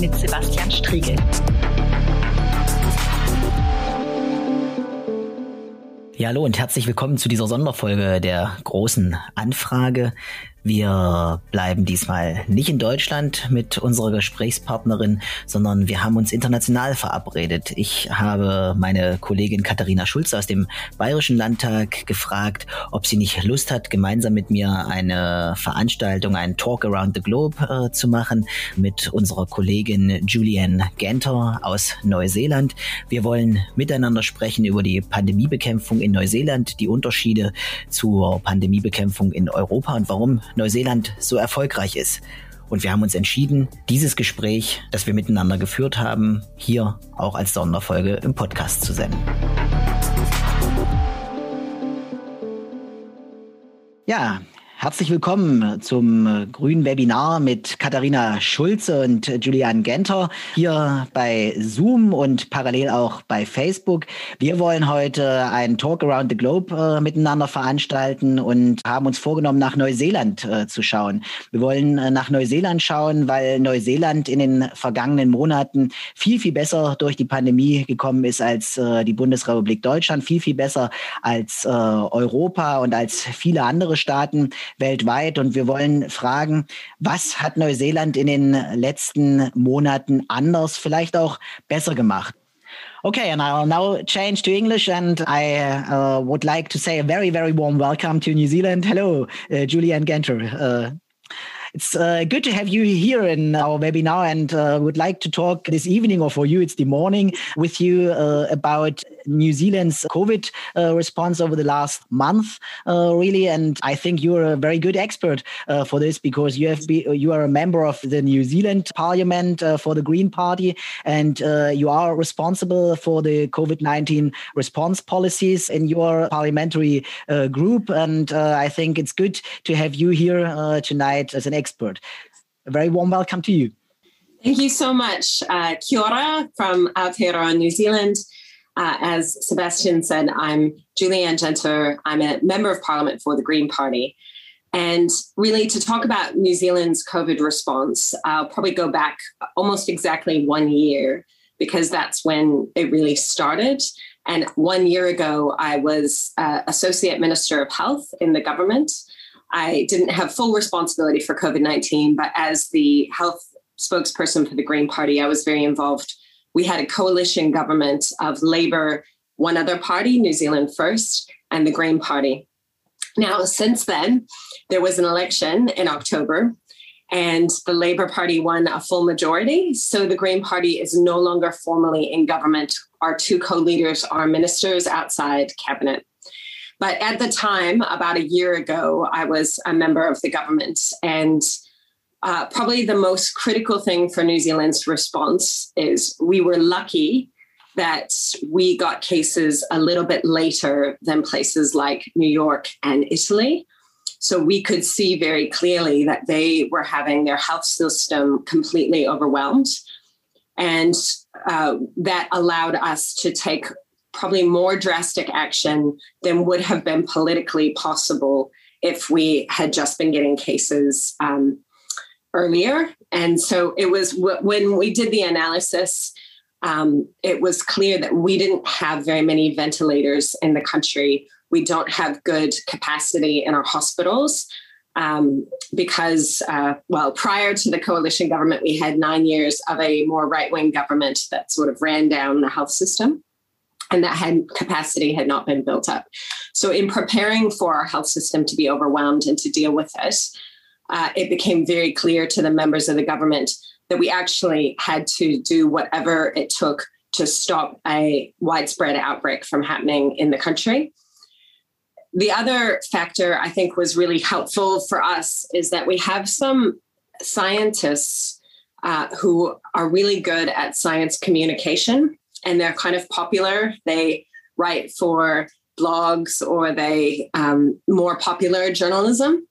mit Sebastian Striegel. Ja, hallo und herzlich willkommen zu dieser Sonderfolge der großen Anfrage. Wir bleiben diesmal nicht in Deutschland mit unserer Gesprächspartnerin, sondern wir haben uns international verabredet. Ich habe meine Kollegin Katharina Schulze aus dem Bayerischen Landtag gefragt, ob sie nicht Lust hat, gemeinsam mit mir eine Veranstaltung, einen Talk Around the Globe äh, zu machen mit unserer Kollegin Julianne Ganter aus Neuseeland. Wir wollen miteinander sprechen über die Pandemiebekämpfung in Neuseeland, die Unterschiede zur Pandemiebekämpfung in Europa und warum Neuseeland so erfolgreich ist. Und wir haben uns entschieden, dieses Gespräch, das wir miteinander geführt haben, hier auch als Sonderfolge im Podcast zu senden. Ja, Herzlich willkommen zum grünen Webinar mit Katharina Schulze und Julian Genter hier bei Zoom und parallel auch bei Facebook. Wir wollen heute einen Talk Around the Globe äh, miteinander veranstalten und haben uns vorgenommen, nach Neuseeland äh, zu schauen. Wir wollen äh, nach Neuseeland schauen, weil Neuseeland in den vergangenen Monaten viel, viel besser durch die Pandemie gekommen ist als äh, die Bundesrepublik Deutschland, viel, viel besser als äh, Europa und als viele andere Staaten weltweit. Und wir wollen fragen, was hat Neuseeland in den letzten Monaten anders, vielleicht auch besser gemacht? Okay, and I'll now change to English, and I uh, would like to say a very, very warm welcome to New Zealand. Hello, uh, Julian Genter. Uh, it's uh, good to have you here in our webinar and uh, would like to talk this evening, or for you, it's the morning, with you uh, about New Zealand's COVID uh, response over the last month, uh, really. And I think you're a very good expert uh, for this because you have be, you are a member of the New Zealand Parliament for the Green Party, and you are responsible for the COVID 19 response policies in your parliamentary group. And I think it's good to have you here tonight as an expert. A very warm welcome to you. Thank you so much. Uh, kia from Aotearoa, New Zealand. Uh, as Sebastian said, I'm Julie Anne Genter. I'm a member of parliament for the Green Party. And really, to talk about New Zealand's COVID response, I'll probably go back almost exactly one year because that's when it really started. And one year ago, I was uh, Associate Minister of Health in the government. I didn't have full responsibility for COVID 19, but as the health spokesperson for the Green Party, I was very involved we had a coalition government of Labour, one other party, New Zealand First, and the Green Party. Now, since then, there was an election in October, and the Labour Party won a full majority. So the Green Party is no longer formally in government. Our two co leaders are ministers outside cabinet. But at the time, about a year ago, I was a member of the government, and uh, probably the most critical thing for New Zealand's response is we were lucky that we got cases a little bit later than places like New York and Italy. So we could see very clearly that they were having their health system completely overwhelmed. And uh, that allowed us to take probably more drastic action than would have been politically possible if we had just been getting cases um, earlier. And so it was when we did the analysis, um, it was clear that we didn't have very many ventilators in the country. We don't have good capacity in our hospitals. Um, because, uh, well, prior to the coalition government, we had nine years of a more right wing government that sort of ran down the health system and that had capacity had not been built up. So, in preparing for our health system to be overwhelmed and to deal with it, uh, it became very clear to the members of the government that we actually had to do whatever it took to stop a widespread outbreak from happening in the country. The other factor I think was really helpful for us is that we have some scientists uh, who are really good at science communication and they're kind of popular. They write for blogs or they um, more popular journalism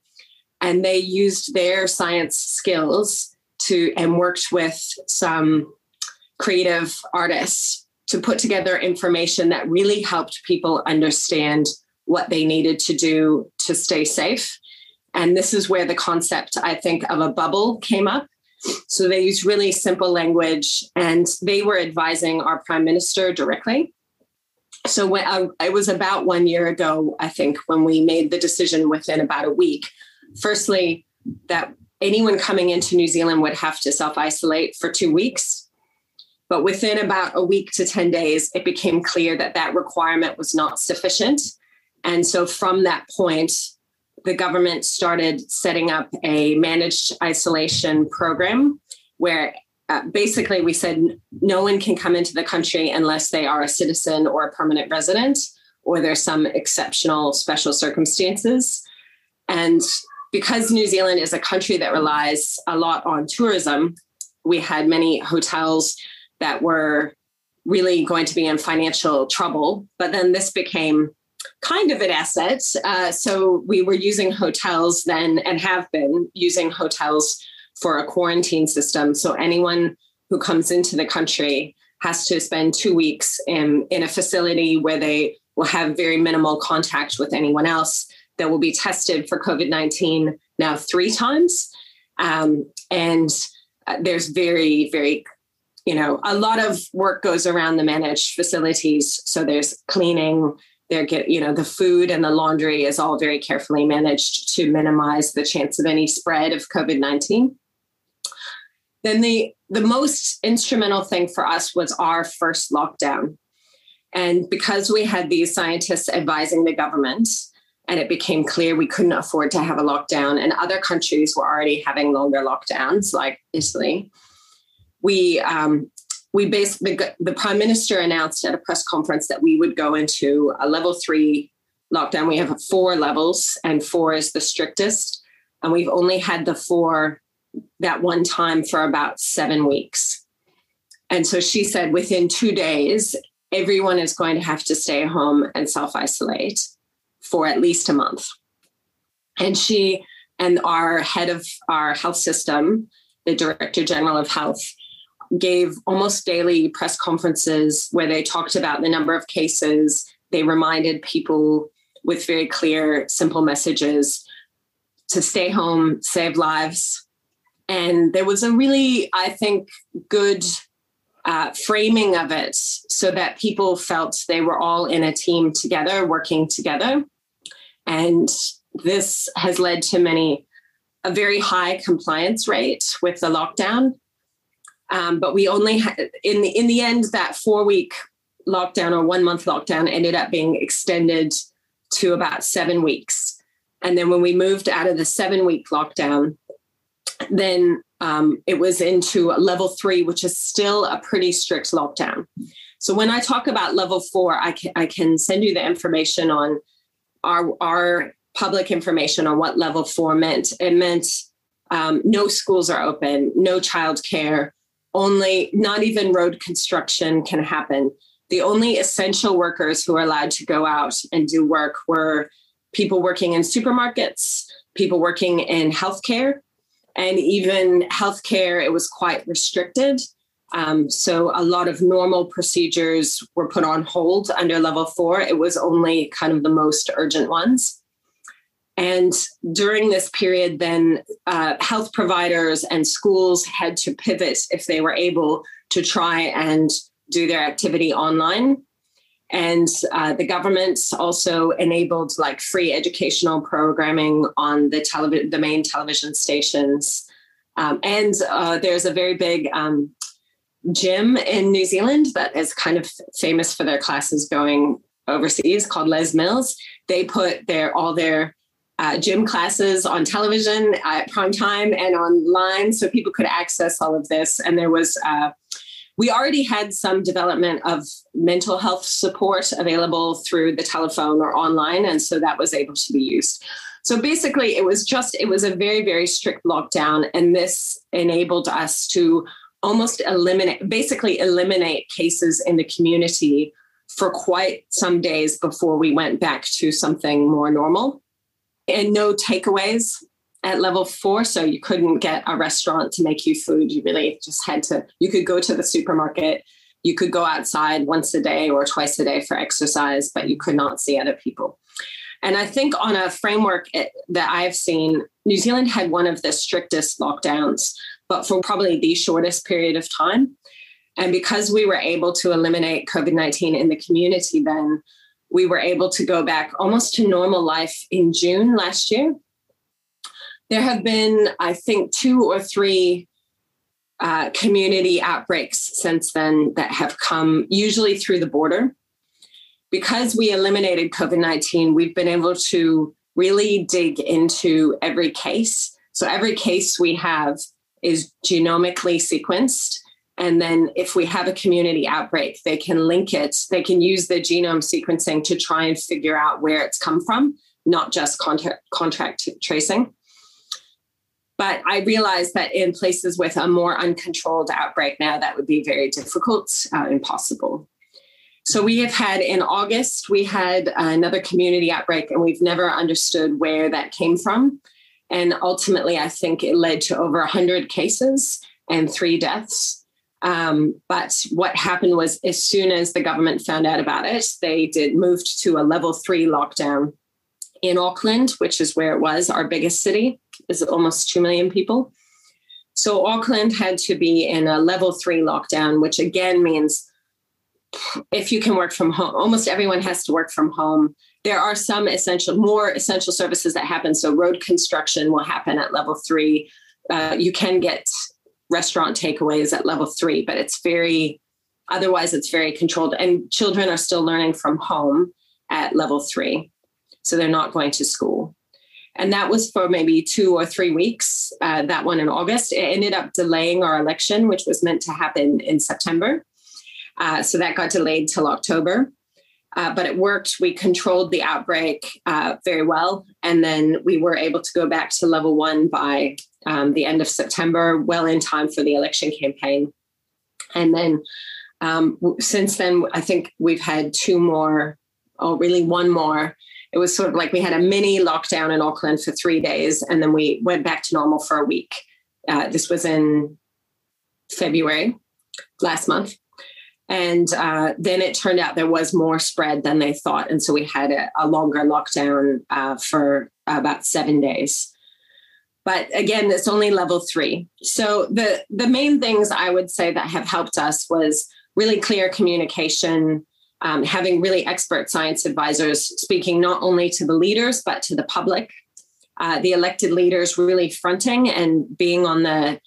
and they used their science skills to and worked with some creative artists to put together information that really helped people understand what they needed to do to stay safe and this is where the concept i think of a bubble came up So they used really simple language and they were advising our prime minister directly. So when uh, it was about one year ago, I think, when we made the decision within about a week. Firstly, that anyone coming into New Zealand would have to self isolate for two weeks. But within about a week to 10 days, it became clear that that requirement was not sufficient. And so from that point, the government started setting up a managed isolation program where uh, basically we said no one can come into the country unless they are a citizen or a permanent resident or there's some exceptional special circumstances. And because New Zealand is a country that relies a lot on tourism, we had many hotels that were really going to be in financial trouble. But then this became kind of an asset. Uh, so we were using hotels then and have been using hotels for a quarantine system. So anyone who comes into the country has to spend two weeks in, in a facility where they will have very minimal contact with anyone else that will be tested for COVID 19 now three times. Um, and uh, there's very, very, you know, a lot of work goes around the managed facilities. So there's cleaning, there get, you know, the food and the laundry is all very carefully managed to minimize the chance of any spread of COVID 19. Then the the most instrumental thing for us was our first lockdown. And because we had these scientists advising the government, and it became clear we couldn't afford to have a lockdown, and other countries were already having longer lockdowns, like Italy. We um, we basically the prime minister announced at a press conference that we would go into a level three lockdown. We have four levels, and four is the strictest, and we've only had the four that one time for about seven weeks. And so she said within two days, everyone is going to have to stay home and self isolate for at least a month. And she and our head of our health system, the director general of health, gave almost daily press conferences where they talked about the number of cases. They reminded people with very clear, simple messages to stay home, save lives. And there was a really, I think, good uh, framing of it so that people felt they were all in a team together, working together. And this has led to many a very high compliance rate with the lockdown. Um, but we only had in the in the end that four week lockdown or one month lockdown ended up being extended to about seven weeks. And then when we moved out of the seven week lockdown, then um, it was into level three, which is still a pretty strict lockdown. So when I talk about level four, I can, I can send you the information on our, our public information on what level four meant. It meant um, no schools are open, no childcare, only not even road construction can happen. The only essential workers who are allowed to go out and do work were people working in supermarkets, people working in healthcare, and even healthcare. It was quite restricted. Um, so a lot of normal procedures were put on hold under level four. It was only kind of the most urgent ones. And during this period, then uh, health providers and schools had to pivot if they were able to try and do their activity online. And uh, the government also enabled like free educational programming on the television, the main television stations. Um, and uh, there's a very big um, gym in New Zealand that is kind of famous for their classes going overseas called Les Mills. They put their all their uh, gym classes on television at prime time and online so people could access all of this. And there was, uh, we already had some development of mental health support available through the telephone or online. And so that was able to be used. So basically, it was just, it was a very, very strict lockdown. And this enabled us to almost eliminate, basically eliminate cases in the community for quite some days before we went back to something more normal. And no takeaways at level four. So you couldn't get a restaurant to make you food. You really just had to, you could go to the supermarket, you could go outside once a day or twice a day for exercise, but you could not see other people. And I think on a framework it, that I've seen, New Zealand had one of the strictest lockdowns, but for probably the shortest period of time. And because we were able to eliminate COVID 19 in the community, then we were able to go back almost to normal life in June last year. There have been, I think, two or three uh, community outbreaks since then that have come usually through the border. Because we eliminated COVID 19, we've been able to really dig into every case. So every case we have is genomically sequenced. And then if we have a community outbreak, they can link it, they can use the genome sequencing to try and figure out where it's come from, not just contact, contact tracing. But I realize that in places with a more uncontrolled outbreak now, that would be very difficult, uh, impossible. So we have had in August, we had another community outbreak, and we've never understood where that came from. And ultimately, I think it led to over 100 cases and three deaths. Um, but what happened was, as soon as the government found out about it, they did moved to a level three lockdown in Auckland, which is where it was, our biggest city, is almost 2 million people. So Auckland had to be in a level three lockdown, which again means if you can work from home, almost everyone has to work from home. There are some essential, more essential services that happen. So road construction will happen at level three. Uh, you can get restaurant takeaways at level three, but it's very, otherwise, it's very controlled. And children are still learning from home at level three. So they're not going to school. And that was for maybe two or three weeks, uh, that one in August. It ended up delaying our election, which was meant to happen in September. Uh, so that got delayed till October. Uh, but it worked. We controlled the outbreak uh, very well. And then we were able to go back to level one by um, the end of September, well in time for the election campaign. And then um, since then, I think we've had two more, or really one more. It was sort of like we had a mini lockdown in Auckland for three days, and then we went back to normal for a week. Uh, this was in February last month. And uh, then it turned out there was more spread than they thought. And so we had a, a longer lockdown uh, for about seven days. But again, it's only level three. So the, the main things I would say that have helped us was really clear communication, um, having really expert science advisors speaking not only to the leaders, but to the public. Uh, the elected leaders really fronting and being on the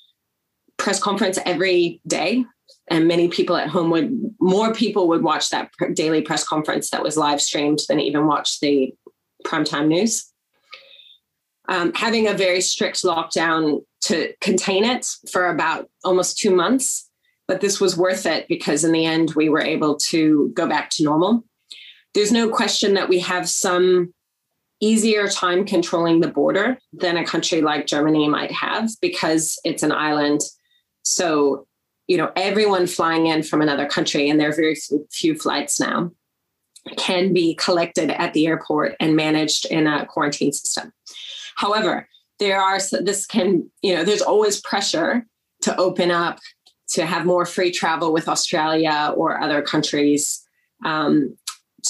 press conference every day and many people at home would more people would watch that daily press conference that was live streamed than even watch the primetime news. Um, having a very strict lockdown to contain it for about almost two months but this was worth it because in the end we were able to go back to normal. There's no question that we have some easier time controlling the border than a country like germany might have because it's an island. So you know, everyone flying in from another country, and there are very few flights now, can be collected at the airport and managed in a quarantine system. However, there are this can you know there's always pressure to open up to have more free travel with Australia or other countries um,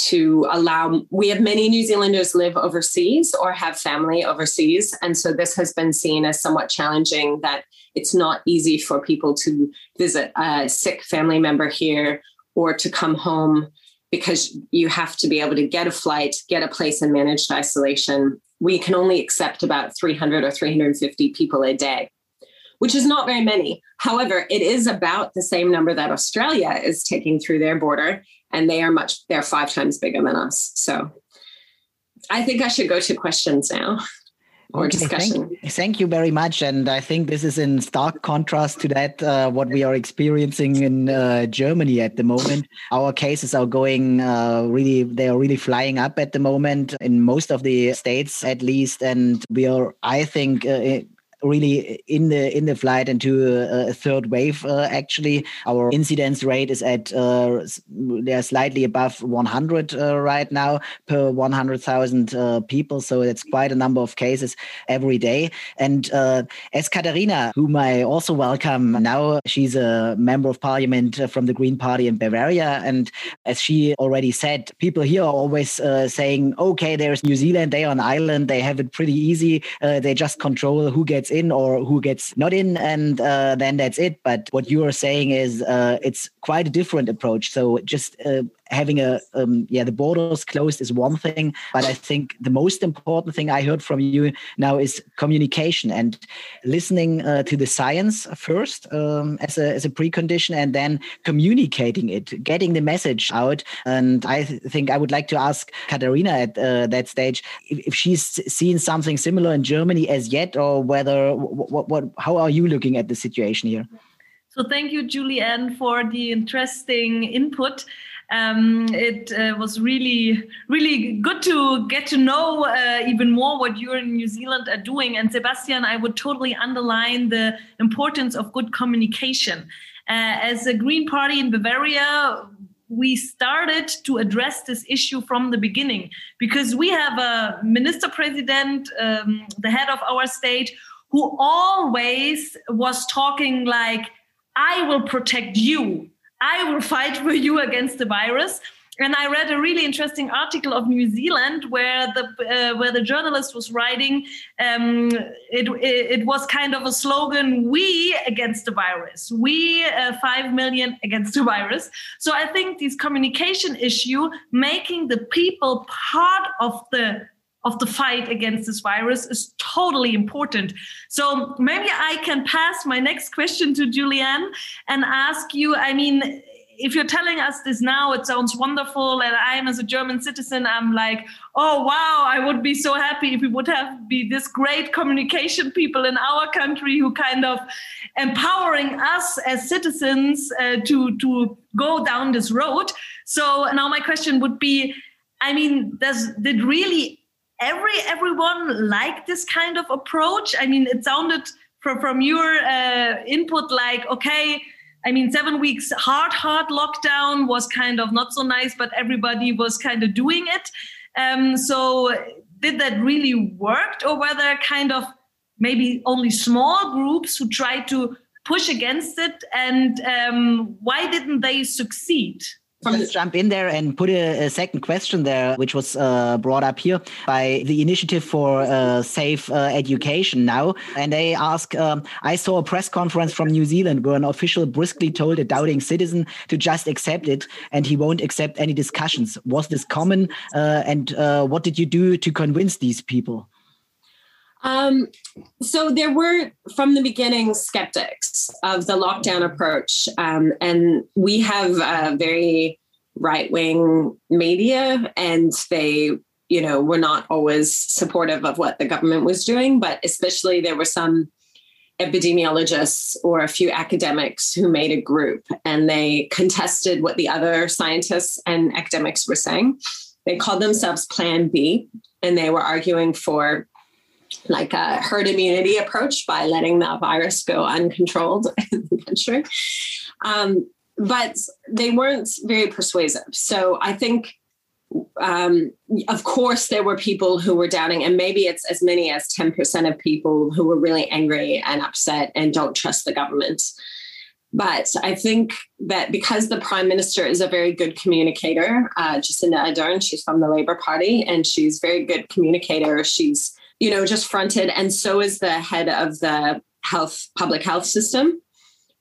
to allow we have many new zealanders live overseas or have family overseas. And so this has been seen as somewhat challenging that it's not easy for people to visit a sick family member here or to come home because you have to be able to get a flight get a place in managed isolation. We can only accept about 300 or 350 people a day which is not very many. However, it is about the same number that Australia is taking through their border, and they are much, they're five times bigger than us. So I think I should go to questions now. Or okay, discussion. Thank, thank, you very much, and I think this is in stark contrast to that uh, what we are experiencing in uh, Germany at the moment. Our cases are going uh, really; they are really flying up at the moment in most of the states, at least, and we are, I think, uh, really in the in the flight into a, a third wave. Uh, actually, our incidence rate is at uh, they're slightly above 100 uh, right now per 100,000 uh, people. So it's quite a number of cases every day. And uh, as Katharina, whom I also welcome now, she's a member of parliament from the Green Party in Bavaria, and as she already said, people here are always saying, "Okay, there's New Zealand. They are an island. They have it pretty easy. they just control who gets in or who gets not in, and uh, then that's it. But what you are saying is uh, it's quite a different approach. So just uh, having a um, yeah the borders closed is one thing but i think the most important thing i heard from you now is communication and listening uh, to the science first um, as a as a precondition and then communicating it getting the message out. And i th think i would like to ask katharina at uh, that stage if, if, she's seen something similar in germany as yet or whether what, what how are you looking at the situation here? So thank you julianne for the interesting input um, it uh, was really, really good to get to know uh, even more what you in New Zealand are doing. And Sebastian, I would totally underline the importance of good communication. Uh, as a Green Party in Bavaria, we started to address this issue from the beginning because we have a minister president, um, the head of our state, who always was talking like, I will protect you I will fight for you against the virus. And I read a really interesting article of New Zealand where the uh, where the journalist was writing. Um, it, it was kind of a slogan: "We against the virus. We uh, five million against the virus." So I think this communication issue, making the people part of the of the fight against this virus is totally important. So maybe I can pass my next question to Julie Anne and ask you I mean, if you're telling us this now, it sounds wonderful. And I'm, as a German citizen, I'm like, oh, wow, I would be so happy if we would have be this great communication people in our country who kind of empowering us as citizens uh, to, to go down this road. So now my question would be, I mean, does did really every everyone like this kind of approach? I mean, it sounded from from your uh, input like okay. I mean, seven weeks hard, hard lockdown was kind of not so nice, but everybody was kind of doing it. Um, so, did that really worked, or were there kind of maybe only small groups who tried to push against it? And um, why didn't they succeed? Let's jump in there and put a, a second question there, which was uh, brought up here by the Initiative for uh, Safe uh, Education now. And they ask um, I saw a press conference from New Zealand where an official briskly told a doubting citizen to just accept it and he won't accept any discussions. Was this common? Uh, and uh, what did you do to convince these people? Um, so there were from the beginning skeptics of the lockdown approach, um, and we have a very right wing media, and they, you know, were not always supportive of what the government was doing. But especially there were some epidemiologists or a few academics who made a group, and they contested what the other scientists and academics were saying. They called themselves Plan B, and they were arguing for like a herd immunity approach by letting the virus go uncontrolled in the country. Um, but they weren't very persuasive. So I think, um, of course, there were people who were doubting, and maybe it's as many as 10% of people who were really angry and upset and don't trust the government. But I think that because the prime minister is a very good communicator, uh, Jacinda Ardern, she's from the Labour Party, and she's very good communicator. She's you know, just fronted. And so is the head of the health, public health system.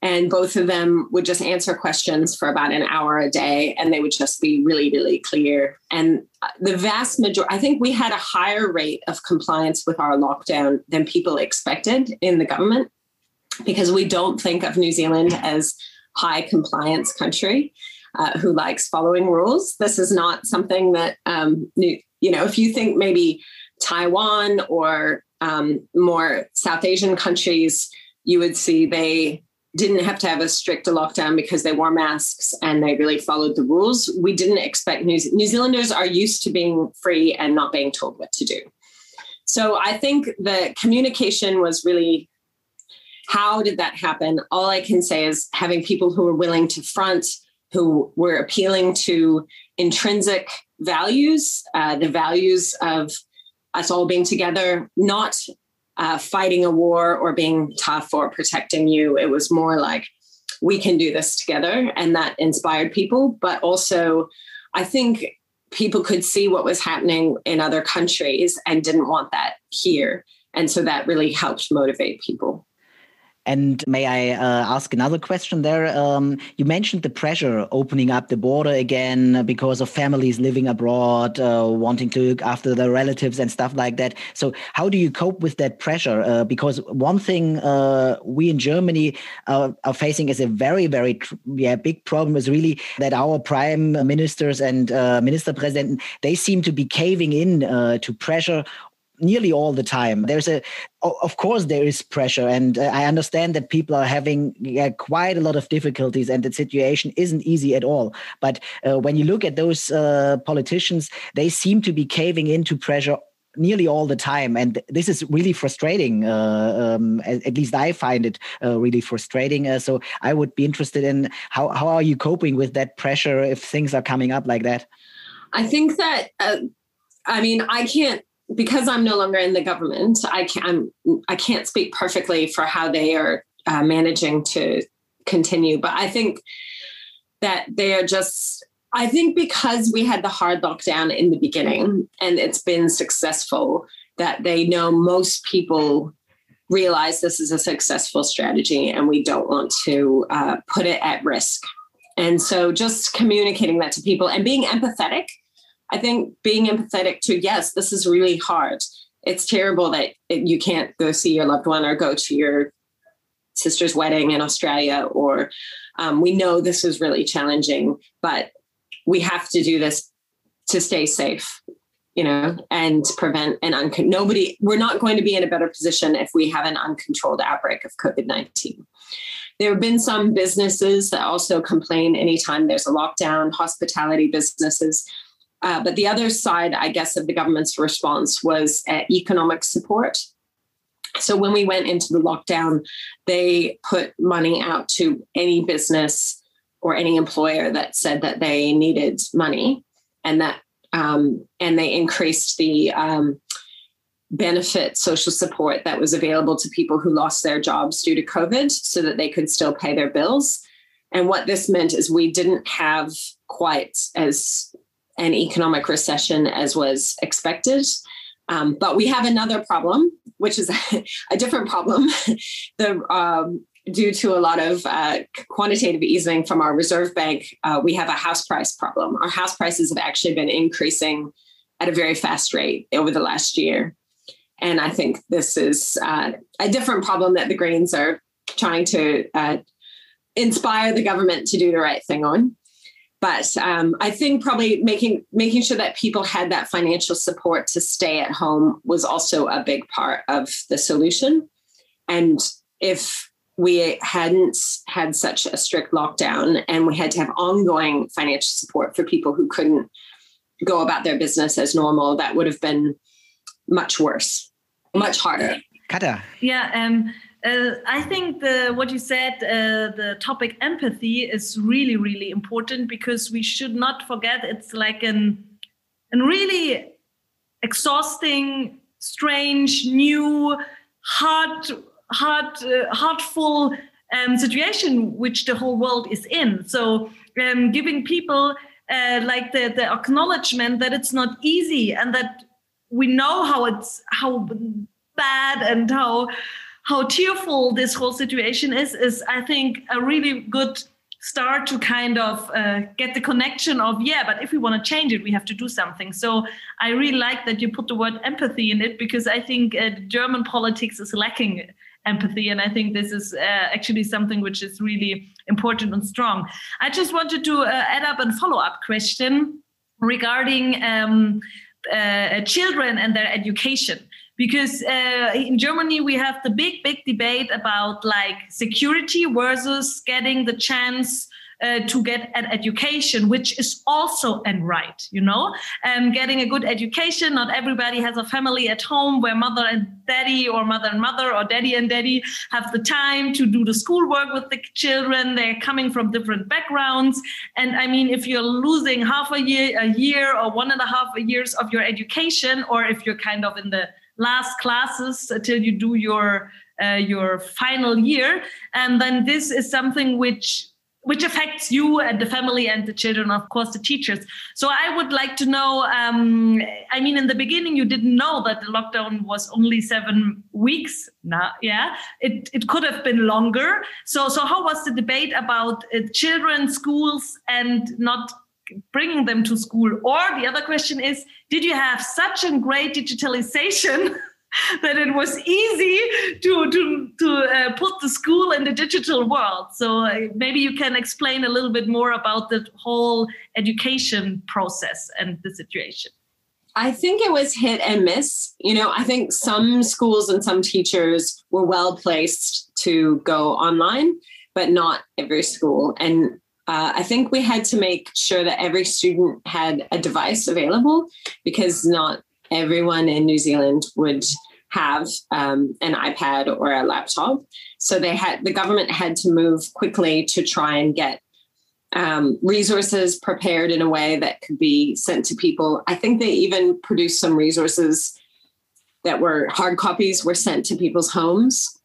And both of them would just answer questions for about an hour a day, and they would just be really, really clear. And the vast majority, I think we had a higher rate of compliance with our lockdown than people expected in the government, because we don't think of New Zealand as high compliance country uh, who likes following rules. This is not something that um, you know. If you think maybe Taiwan or um, more South Asian countries, you would see they didn't have to have a strict lockdown because they wore masks and they really followed the rules. We didn't expect New, New Zealanders are used to being free and not being told what to do. So I think the communication was really how did that happen? All I can say is having people who were willing to front, who were appealing to intrinsic values, uh, the values of us all being together, not uh, fighting a war or being tough or protecting you. It was more like, we can do this together. And that inspired people. But also, I think people could see what was happening in other countries and didn't want that here. And so that really helped motivate people. And may I uh, ask another question there? Um, you mentioned the pressure opening up the border again because of families living abroad, uh, wanting to look after their relatives and stuff like that. So, how do you cope with that pressure? Uh, because one thing uh, we in Germany are, are facing is a very, very yeah, big problem is really that our prime ministers and uh, minister president they seem to be caving in uh, to pressure nearly all the time. There's a, of course, there is pressure, and uh, I understand that people are having yeah, quite a lot of difficulties, and the situation isn't easy at all. But uh, when you look at those uh, politicians, they seem to be caving into pressure nearly all the time and this is really frustrating uh, um, at, at, least i find it uh, really frustrating uh, so i would be interested in how, how are you coping with that pressure if things are coming up like that i think that uh, i mean i can't because I'm no longer in the government, I can't I can't speak perfectly for how they are uh, managing to continue. But I think that they are just. I think because we had the hard lockdown in the beginning and it's been successful, that they know most people realize this is a successful strategy and we don't want to uh, put it at risk. And so just communicating that to people and being empathetic I think being empathetic to, yes, this is really hard. It's terrible that you can't go see your loved one or go to your sister's wedding in Australia, or um, we know this is really challenging, but we have to do this to stay safe, you know, and prevent an un- nobody. We're not going to be in a better position if we have an uncontrolled outbreak of COVID nineteen. There have been some businesses that also complain anytime there's a lockdown, hospitality businesses uh, but the other side, I guess, of the government's response was uh, economic support. So when we went into the lockdown, they put money out to any business or any employer that said that they needed money, and that um, and they increased the um, benefit social support that was available to people who lost their jobs due to COVID, so that they could still pay their bills. And what this meant is we didn't have quite as an economic recession as was expected. Um, but we have another problem, which is a, a different problem. the um, due to a lot of uh, quantitative easing from our reserve bank, uh, we have a house price problem. Our house prices have actually been increasing at a very fast rate over the last year. And I think this is uh, a different problem that the Greens are trying to uh, inspire the government to do the right thing on but um, I think probably making making sure that people had that financial support to stay at home was also a big part of the solution. And if we hadn't had such a strict lockdown and we had to have ongoing financial support for people who couldn't go about their business as normal, that would have been much worse, much harder. Kata. Yeah. Um, uh, I think the what you said, uh, the topic empathy is really really important because we should not forget it's like an an really exhausting, strange, new, hard, hard, uh, heartful um, situation which the whole world is in. So um, giving people uh, like the the acknowledgement that it's not easy and that we know how it's how bad and how how tearful this whole situation is is i think a really good start to kind of uh, get the connection of yeah but if we want to change it we have to do something. So i really like that you put the word empathy in it because i think uh, german politics is lacking empathy and i think this is uh, actually something which is really important and strong. I just wanted to uh, add up and follow up question regarding um, uh, children and their education because uh, in Germany we have the big big debate about like security versus getting the chance uh, to get an education, which is also an right, you know, and getting a good education. Not everybody has a family at home where mother and daddy or mother and mother or daddy and daddy have the time to do the schoolwork with the children. They're coming from different backgrounds. And I mean, if you're losing half a year, a year or one and a half years of your education, or if you're kind of in the last classes until you do your uh, your final year. And then this is something which which affects you and the family and the children of course the teachers. So i would like to know um, i mean in the beginning you didn't know that the lockdown was only seven weeks now yeah? It, it could have been longer. So so how was the debate about uh, children schools and not bringing them to school or the other question is did you have such a great digitalization that it was easy to to to uh, put the school in the digital world. So uh, maybe you can explain a little bit more about the whole education process and the situation. I think it was hit and miss. You know, I think some schools and some teachers were well placed to go online, but not every school. And uh, I think we had to make sure that every student had a device available because not everyone in New Zealand would have um, an iPad or a laptop. So they had the government had to move quickly to try and get um, resources prepared in a way that could be sent to people. I think they even produced some resources that were hard copies were sent to people's homes.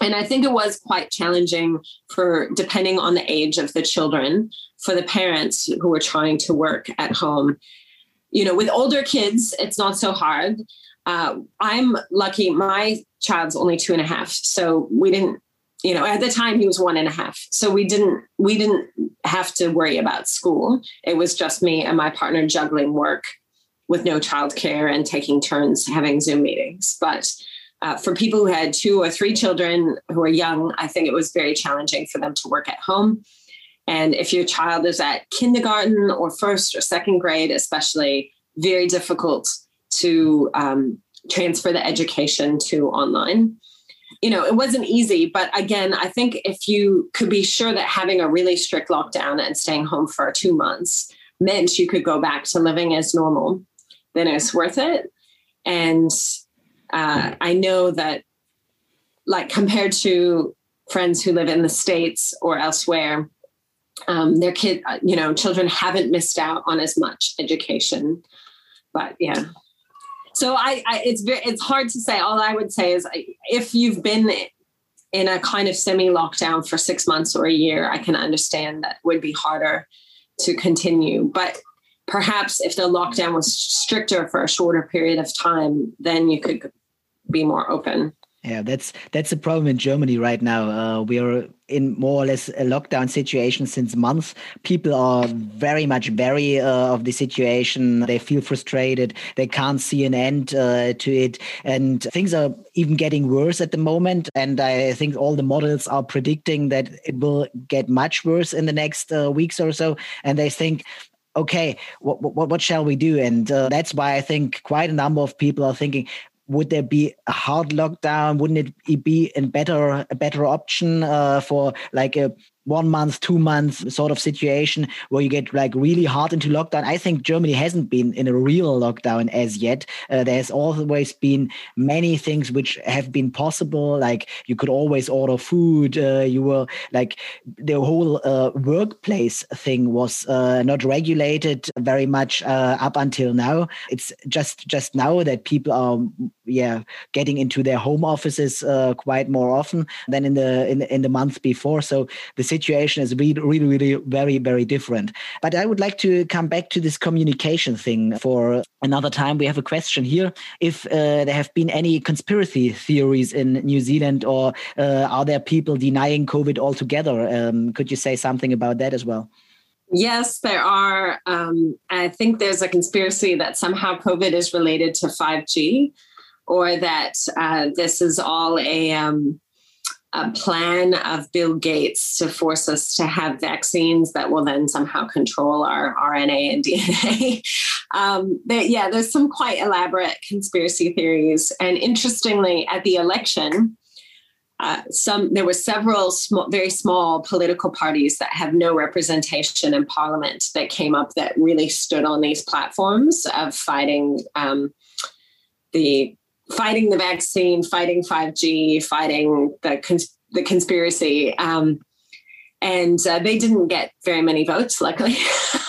And I think it was quite challenging for, depending on the age of the children, for the parents who were trying to work at home you know, with older kids, it's not so hard. Uh, I'm lucky. My child's only two and a half, so we didn't. You know, at the time he was one and a half, so we didn't we didn't have to worry about school. It was just me and my partner juggling work with no childcare and taking turns having Zoom meetings. But uh, for people who had two or three children who are young, I think it was very challenging for them to work at home. And if your child is at kindergarten or first or second grade, especially, very difficult to um, transfer the education to online. You know, it wasn't easy, but again, I think if you could be sure that having a really strict lockdown and staying home for two months meant you could go back to living as normal, then it's worth it. And uh, I know that, like, compared to friends who live in the States or elsewhere, um, their kid, uh, you know, children haven't missed out on as much education. But yeah. So I, I it's very, it's hard to say. All I would say is if you've been in a kind of semi lockdown for six months or a year, I can understand that would be harder to continue. But perhaps if the lockdown was stricter for a shorter period of time, then you could be more open. Yeah, that's that's the problem in Germany right now. Uh, we are in more or less a lockdown situation since months. People are very much wary uh, of the situation. They feel frustrated. They can't see an end uh, to it, and things are even getting worse at the moment. And I think all the models are predicting that it will get much worse in the next uh, weeks or so. And they think okay, what, what, what shall we do? And uh, that's why I think quite a number of people are thinking would there be a hard lockdown? Wouldn't it be a better a better option uh, for like a one month, two months sort of situation where you get like really hard into lockdown. I think Germany hasn't been in a real lockdown as yet. Uh, there's always been many things which have been possible. Like you could always order food. Uh, you were like the whole uh, workplace thing was uh, not regulated very much uh, up until now. It's just just now that people are yeah getting into their home offices uh, quite more often than in the in, in the month before. So the situation is really, really, really very, very different. But I would like to come back to this communication thing for another time. We have a question here. If uh, there have been any conspiracy theories in New Zealand, or uh, are there people denying COVID altogether? Um, could you say something about that as well? Yes, there are. Um, I think there's a conspiracy that somehow COVID is related to 5G or that uh, this is all a um, a plan of Bill Gates to force us to have vaccines that will then somehow control our RNA and DNA. um, but yeah, there's some quite elaborate conspiracy theories. And interestingly, at the election, uh, some there were several small, very small political parties that have no representation in parliament that came up that really stood on these platforms of fighting um, the fighting the vaccine, fighting 5G, fighting the cons- the conspiracy. Um, and uh, they didn't get very many votes, luckily.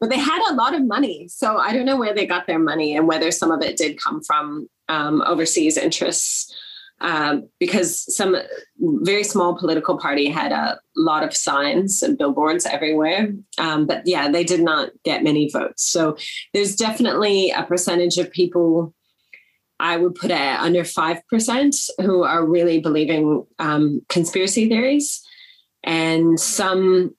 but they had a lot of money. So I don't know where they got their money and whether some of it did come from um, overseas interests. Um, because some very small political party had a lot of signs and billboards everywhere. Um, but yeah, they did not get many votes. So there's definitely a percentage of people I would put at under 5% who are really believing um, conspiracy theories. And some,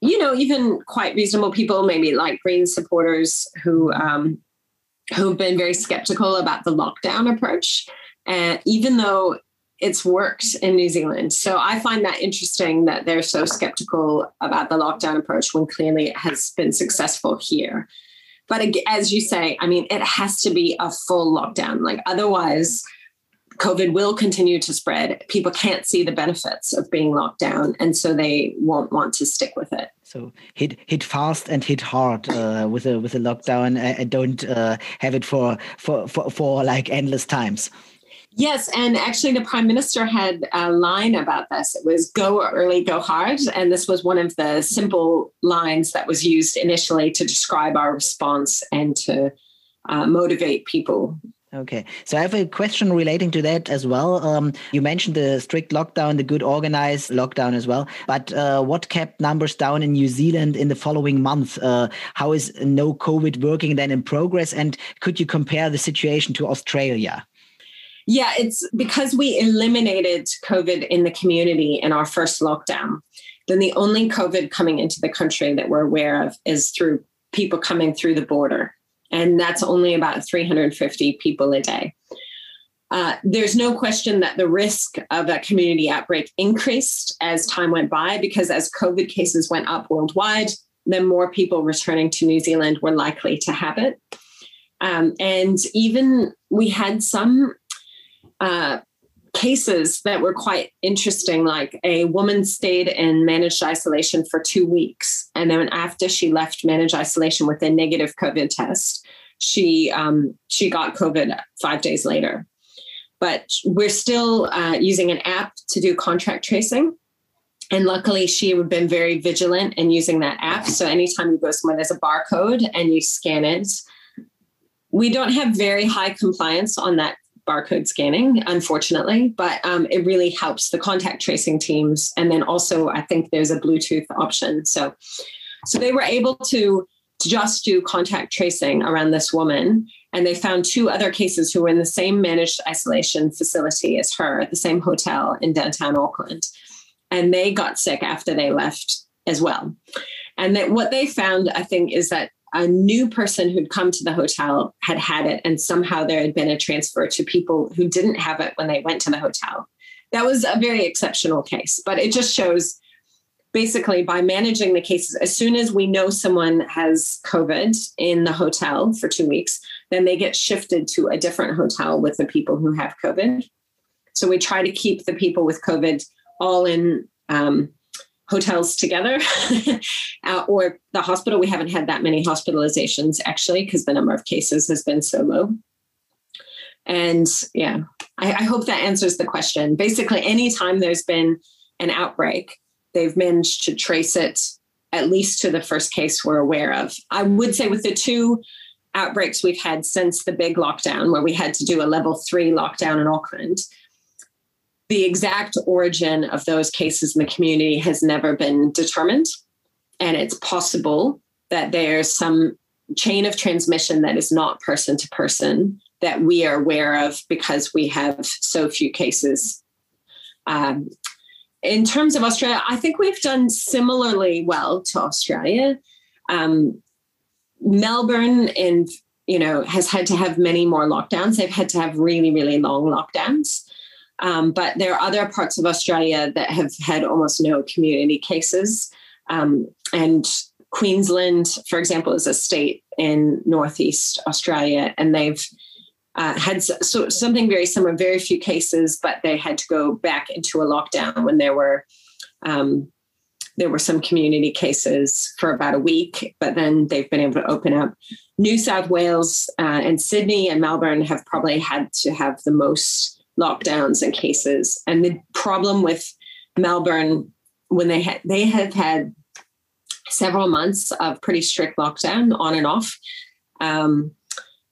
you know, even quite reasonable people, maybe like Green supporters who, um, who've been very skeptical about the lockdown approach, even though it's worked in New Zealand. So I find that interesting that they're so skeptical about the lockdown approach when clearly it has been successful here. But as you say, I mean, it has to be a full lockdown. Like otherwise, COVID will continue to spread. People can't see the benefits of being locked down, and so they won't want to stick with it. So hit hit fast and hit hard uh, with a with a lockdown, and don't uh, have it for, for for for like endless times. Yes, and actually, the prime minister had a line about this. It was "Go early, go hard," and this was one of the simple lines that was used initially to describe our response and to uh, motivate people. Okay, so I have a question relating to that as well. Um, you mentioned the strict lockdown, the good organized lockdown as well. But uh, what kept numbers down in New Zealand in the following month? Uh, how is no COVID working then in progress? And could you compare the situation to Australia? Yeah, it's because we eliminated COVID in the community in our first lockdown. Then the only COVID coming into the country that we're aware of is through people coming through the border. And that's only about 350 people a day. Uh, there's no question that the risk of a community outbreak increased as time went by because as COVID cases went up worldwide, then more people returning to New Zealand were likely to have it. Um, and even we had some uh, cases that were quite interesting. Like a woman stayed in managed isolation for two weeks. And then after she left managed isolation with a negative COVID test, she um, she got COVID five days later. But we're still uh, using an app to do contact tracing. And luckily, she had been very vigilant in using that app. So anytime you go somewhere, there's a barcode and you scan it. We don't have very high compliance on that barcode scanning, unfortunately, but um, it really helps the contact tracing teams. And then also, I think there's a Bluetooth option. So, so they were able to just do contact tracing around this woman. And they found two other cases who were in the same managed isolation facility as her at the same hotel in downtown Auckland. And they got sick after they left as well. And that what they found, I think, is that a new person who'd come to the hotel had had it, and somehow there had been a transfer to people who didn't have it when they went to the hotel. That was a very exceptional case, but it just shows basically by managing the cases, as soon as we know someone has COVID in the hotel for two weeks, then they get shifted to a different hotel with the people who have COVID. So we try to keep the people with COVID all in um, hotels together uh, or the hospital. We haven't had that many hospitalizations actually because the number of cases has been so low. And yeah, I, I hope that answers the question. Basically, anytime there's been an outbreak, they've managed to trace it at least to the first case we're aware of. I would say with the two outbreaks we've had since the big lockdown, where we had to do a level three lockdown in Auckland, the exact origin of those cases in the community has never been determined. And it's possible that there's some chain of transmission that is not person to person that we are aware of because we have so few cases. Um, in terms of Australia, I think we've done similarly well to Australia. Um, Melbourne and you know has had to have many more lockdowns. They've had to have really really long lockdowns. Um, but there are other parts of Australia that have had almost no community cases. Um, and Queensland, for example, is a state in northeast Australia, and they've uh, had so, something very similar, very few cases, but they had to go back into a lockdown when there were um, there were some community cases for about a week, but then they've been able to open up. New South Wales uh, and Sydney and Melbourne have probably had to have the most lockdowns and cases. And the problem with Melbourne, when they had they have had several months of pretty strict lockdown on and off. Um,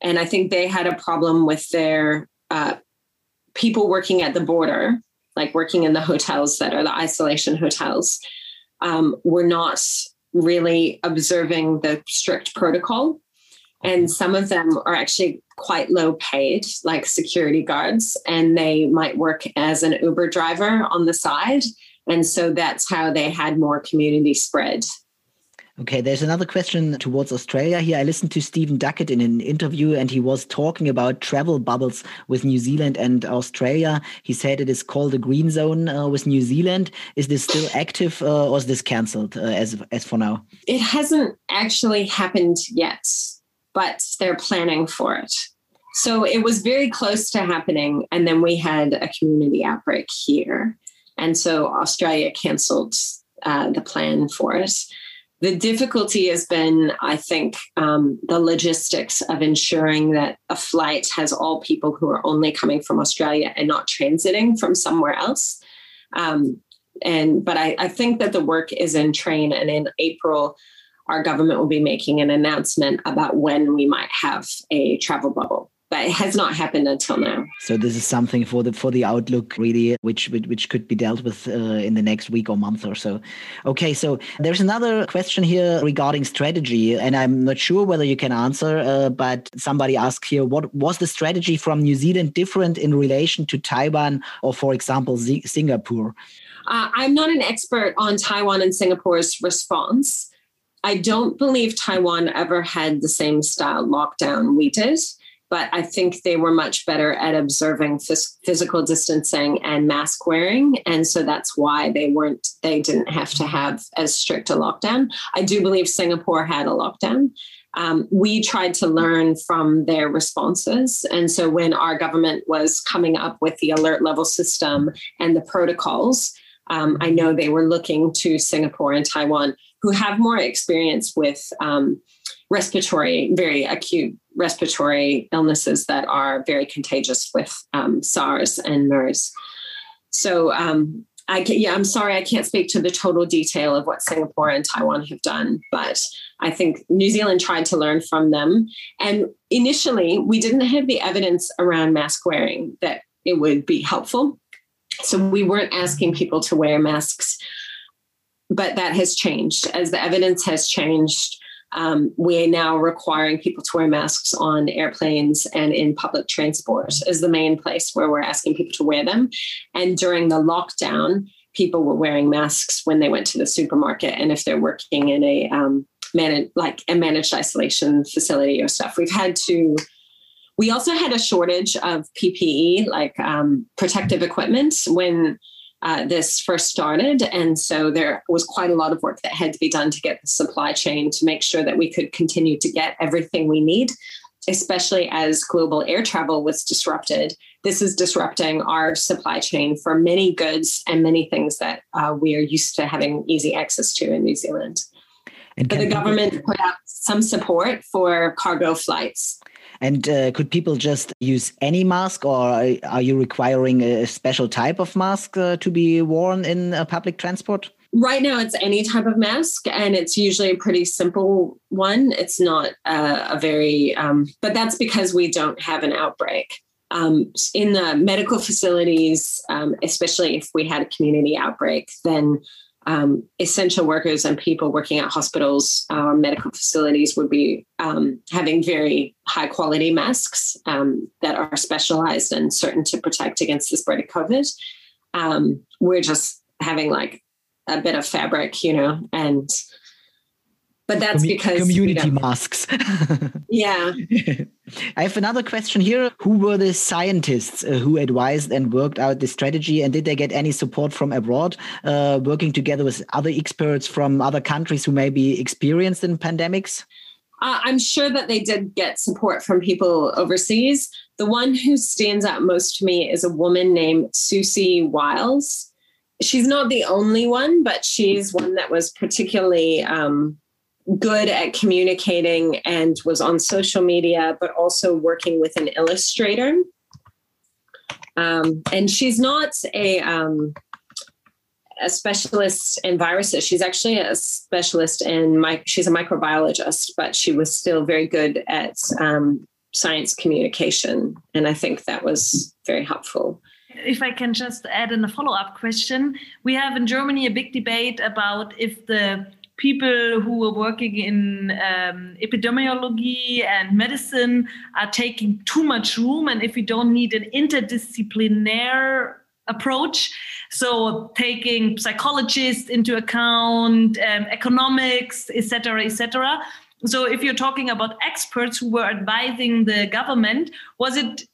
and I think they had a problem with their uh, people working at the border, like working in the hotels that are the isolation hotels um, were not really observing the strict protocol. And some of them are actually quite low paid, like security guards, and they might work as an Uber driver on the side. And so that's how they had more community spread Okay, there's another question towards Australia here. I listened to Stephen Duckett in an interview and he was talking about travel bubbles with New Zealand and Australia. He said it is called a green zone uh, with New Zealand. Is this still active uh, or is this cancelled uh, as, as for now? It hasn't actually happened yet, but they're planning for it. So it was very close to happening. And then we had a community outbreak here. And so Australia cancelled uh, the plan for it the difficulty has been, I think, um, the logistics of ensuring that a flight has all people who are only coming from Australia and not transiting from somewhere else. Um, and but I, I think that the work is in train, and in April, our government will be making an announcement about when we might have a travel bubble but it has not happened until now. So this is something for the for the outlook really, which which could be dealt with uh, in the next week or month or so. Okay, so there's another question here regarding strategy, and I'm not sure whether you can answer, uh, but somebody asked here, what was the strategy from New Zealand different in relation to Taiwan or, for example, Z Singapore? Uh, I'm not an expert on Taiwan and Singapore's response. I don't believe Taiwan ever had the same style lockdown we did but I think they were much better at observing phys- physical distancing and mask wearing. And so that's why they weren't, they didn't have to have as strict a lockdown. I do believe Singapore had a lockdown. Um, we tried to learn from their responses. And so when our government was coming up with the alert level system and the protocols, um, I know they were looking to Singapore and Taiwan, who have more experience with um, respiratory, very acute respiratory illnesses that are very contagious with um, SARS and MERS. So, um, I can, yeah, I'm sorry, I can't speak to the total detail of what Singapore and Taiwan have done, but I think New Zealand tried to learn from them. And initially, we didn't have the evidence around mask wearing that it would be helpful. So we weren't asking people to wear masks, but that has changed as the evidence has changed. Um, we're now requiring people to wear masks on airplanes and in public transport is the main place where we're asking people to wear them. And during the lockdown, people were wearing masks when they went to the supermarket and if they're working in a um, managed like a managed isolation facility or stuff. We've had to. We also had a shortage of PPE, like um, protective equipment, when uh, this first started. And so there was quite a lot of work that had to be done to get the supply chain to make sure that we could continue to get everything we need, especially as global air travel was disrupted. This is disrupting our supply chain for many goods and many things that uh, we are used to having easy access to in New Zealand. And but the government put out some support for cargo flights. And uh, could people just use any mask, or are you requiring a special type of mask uh, to be worn in public transport? Right now, it's any type of mask, and it's usually a pretty simple one. It's not uh, a very, um, but that's because we don't have an outbreak. Um, in the medical facilities, um, especially if we had a community outbreak, then um, essential workers and people working at hospitals or medical facilities would be um, having very high quality masks um, that are specialized and certain to protect against the spread of COVID. Um, we're just having like a bit of fabric, you know, and but that's Com because community masks. yeah. I have another question here. Who were the scientists uh, who advised and worked out the strategy, and did they get any support from abroad, uh, working together with other experts from other countries who may be experienced in pandemics? Uh, I'm sure that they did get support from people overseas. the one who stands out most to me is a woman named Siouxsie Wiles. She's not the only one, but she's one that was particularly um, good at communicating and was on social media, but also working with an illustrator. Um, and she's not a um, a specialist in viruses. She's actually a specialist in my. She's a microbiologist, but she was still very good at um, science communication, and I think that was very helpful. If I can just add in a follow up question, we have in Germany a big debate about if the people who are working in um, epidemiology and medicine are taking too much room and if we don't need an interdisciplinary approach so taking psychologists into account um, economics etc etc so if you're talking about experts who were advising the government was it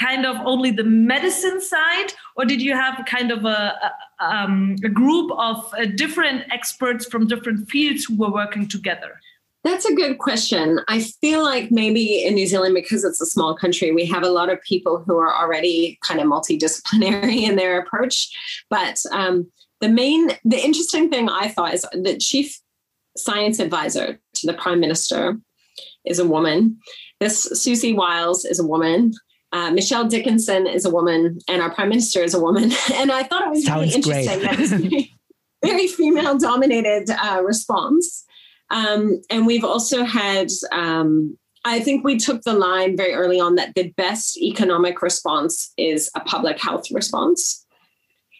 kind of only the medicine side, or did you have kind of a, a, um, a group of uh, different experts from different fields who were working together? That's a good question. I feel like maybe in New Zealand, because it's a small country, we have a lot of people who are already kind of multidisciplinary in their approach. But um, the main, the interesting thing I thought is the chief science advisor to the prime minister is a woman. This Siouxsie Wiles is a woman. Uh, Michelle Dickinson is a woman, and our prime minister is a woman. And I thought it was Sounds really interesting. That's very, very female dominated uh, response. Um, and we've also had, um, I think we took the line very early on that the best economic response is a public health response.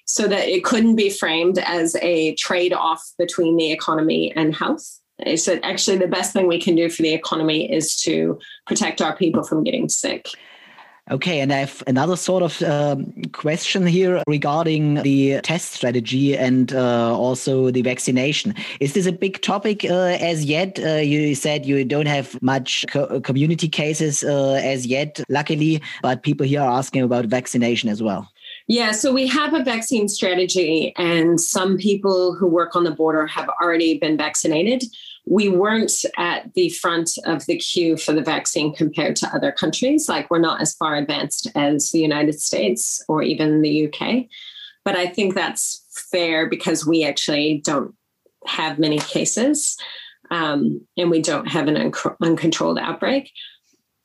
So that it couldn't be framed as a trade off between the economy and health. It's actually the best thing we can do for the economy is to protect our people from getting sick. Okay, and I have another sort of um, question here regarding the test strategy and uh, also the vaccination. Is this a big topic uh, as yet? Uh, you said you don't have much co community cases uh, as yet, luckily, but people here are asking about vaccination as well. Yeah, so we have a vaccine strategy, and some people who work on the border have already been vaccinated we weren't at the front of the queue for the vaccine compared to other countries. Like we're not as far advanced as the United States or even the UK. But I think that's fair because we actually don't have many cases um, and we don't have an un- uncontrolled outbreak.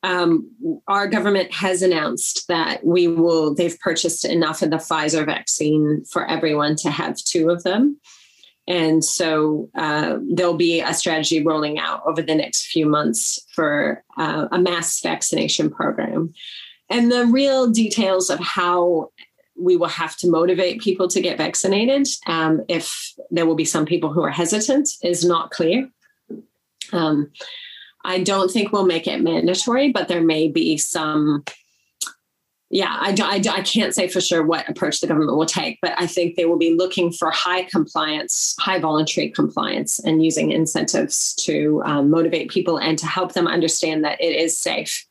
Um, our government has announced that we will, they've purchased enough of the Pfizer vaccine for everyone to have two of them. And so uh, there'll be a strategy rolling out over the next few months for uh, a mass vaccination program. And the real details of how we will have to motivate people to get vaccinated, um, if there will be some people who are hesitant, is not clear. Um, I don't think we'll make it mandatory, but there may be some yeah, I, I, I can't say for sure what approach the government will take, but I think they will be looking for high compliance, high voluntary compliance, and using incentives to um, motivate people and to help them understand that it is safe.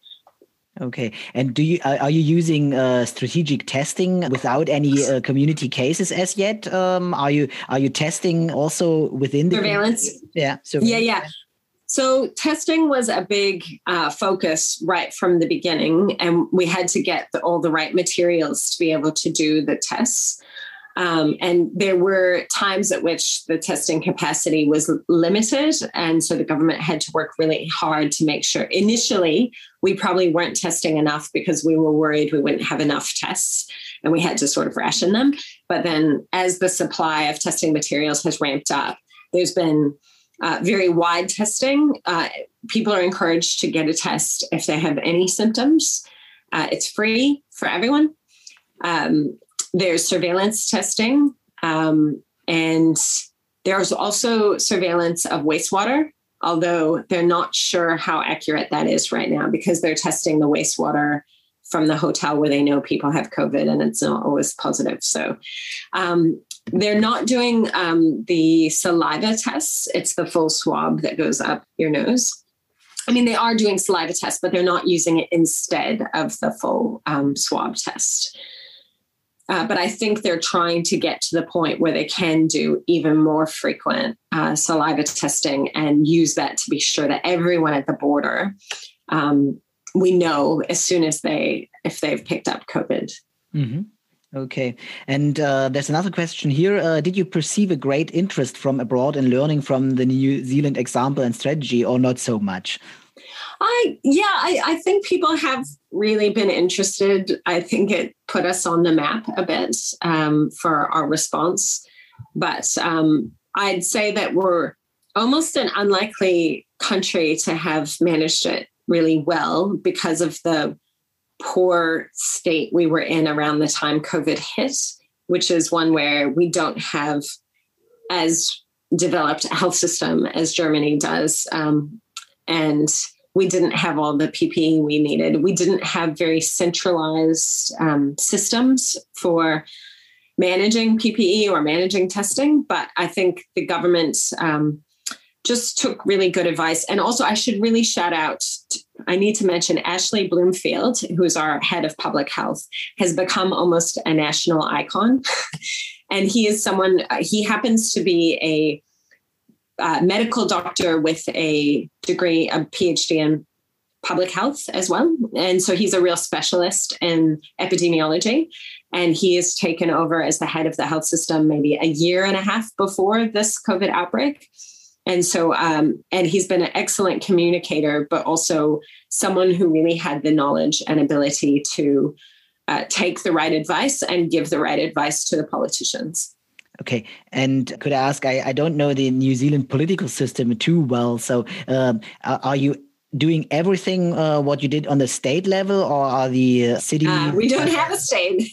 Okay, and do you are you using uh, strategic testing without any uh, community cases as yet? Um, are you are you testing also within the surveillance? Yeah, surveillance. yeah, yeah. So, testing was a big uh, focus right from the beginning, and we had to get the, all the right materials to be able to do the tests. Um, and there were times at which the testing capacity was limited. And so the government had to work really hard to make sure. Initially, we probably weren't testing enough because we were worried we wouldn't have enough tests and we had to sort of ration them. But then as the supply of testing materials has ramped up, there's been uh, very wide testing. Uh, people are encouraged to get a test if they have any symptoms. Uh, it's free for everyone. Um, there's surveillance testing, um, and there's also surveillance of wastewater, although they're not sure how accurate that is right now because they're testing the wastewater from the hotel where they know people have COVID and it's not always positive. So um, they're not doing um, the saliva tests. It's the full swab that goes up your nose. I mean, they are doing saliva tests, but they're not using it instead of the full um, swab test. Uh, but I think they're trying to get to the point where they can do even more frequent uh, saliva testing and use that to be sure that everyone at the border um, we know as soon as they if they've picked up COVID. Mm-hmm. Okay. And uh, there's another question here. Uh, did you perceive a great interest from abroad in learning from the New Zealand example and strategy, or not so much? I yeah, I, I think people have really been interested. I think it put us on the map a bit um, for our response, but um, I'd say that we're almost an unlikely country to have managed it really well because of the poor state we were in around the time COVID hit, which is one where we don't have as developed a health system as Germany does. Um, and we didn't have all the PPE we needed. We didn't have very centralized um, systems for managing PPE or managing testing. But I think the government um, just took really good advice. And also, I should really shout out, I need to mention Ashley Bloomfield, who's our head of public health, has become almost a national icon. and he is someone, he happens to be a uh, medical doctor with a degree, a PhD in public health as well. And so he's a real specialist in epidemiology. And he is taken over as the head of the health system maybe a year and a half before this COVID outbreak. And so, um, and he's been an excellent communicator, but also someone who really had the knowledge and ability to uh, take the right advice and give the right advice to the politicians. Okay, and could I ask? I, I don't know the New Zealand political system too well. So, um, are you doing everything uh, what you did on the state level, or are the uh, city? Uh, we don't have a state.